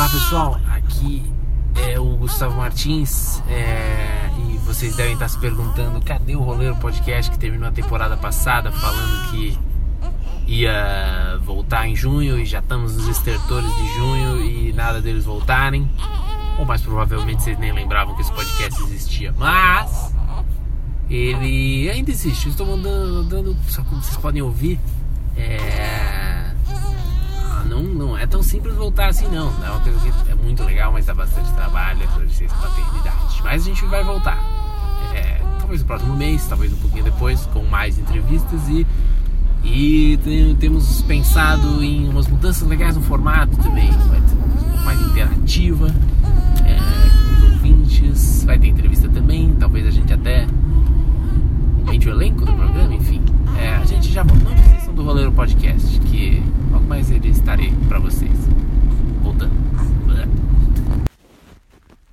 Olá pessoal, aqui é o Gustavo Martins é, e vocês devem estar se perguntando cadê o Roleiro Podcast que terminou a temporada passada falando que ia voltar em junho e já estamos nos estertores de junho e nada deles voltarem. Ou mais provavelmente vocês nem lembravam que esse podcast existia, mas ele ainda existe. Eu estou mandando, mandando só como vocês podem ouvir. É, é tão simples voltar assim, não. É uma coisa que é muito legal, mas dá bastante trabalho, é licença paternidade. Mas a gente vai voltar. É, talvez no próximo mês, talvez um pouquinho depois, com mais entrevistas e. E tem, temos pensado em umas mudanças legais no formato também, mais interativa, é, com os ouvintes, vai ter entrevista também, talvez a gente até aumente o elenco do programa, enfim. É, a gente já voltou questão do Roleiro Podcast, que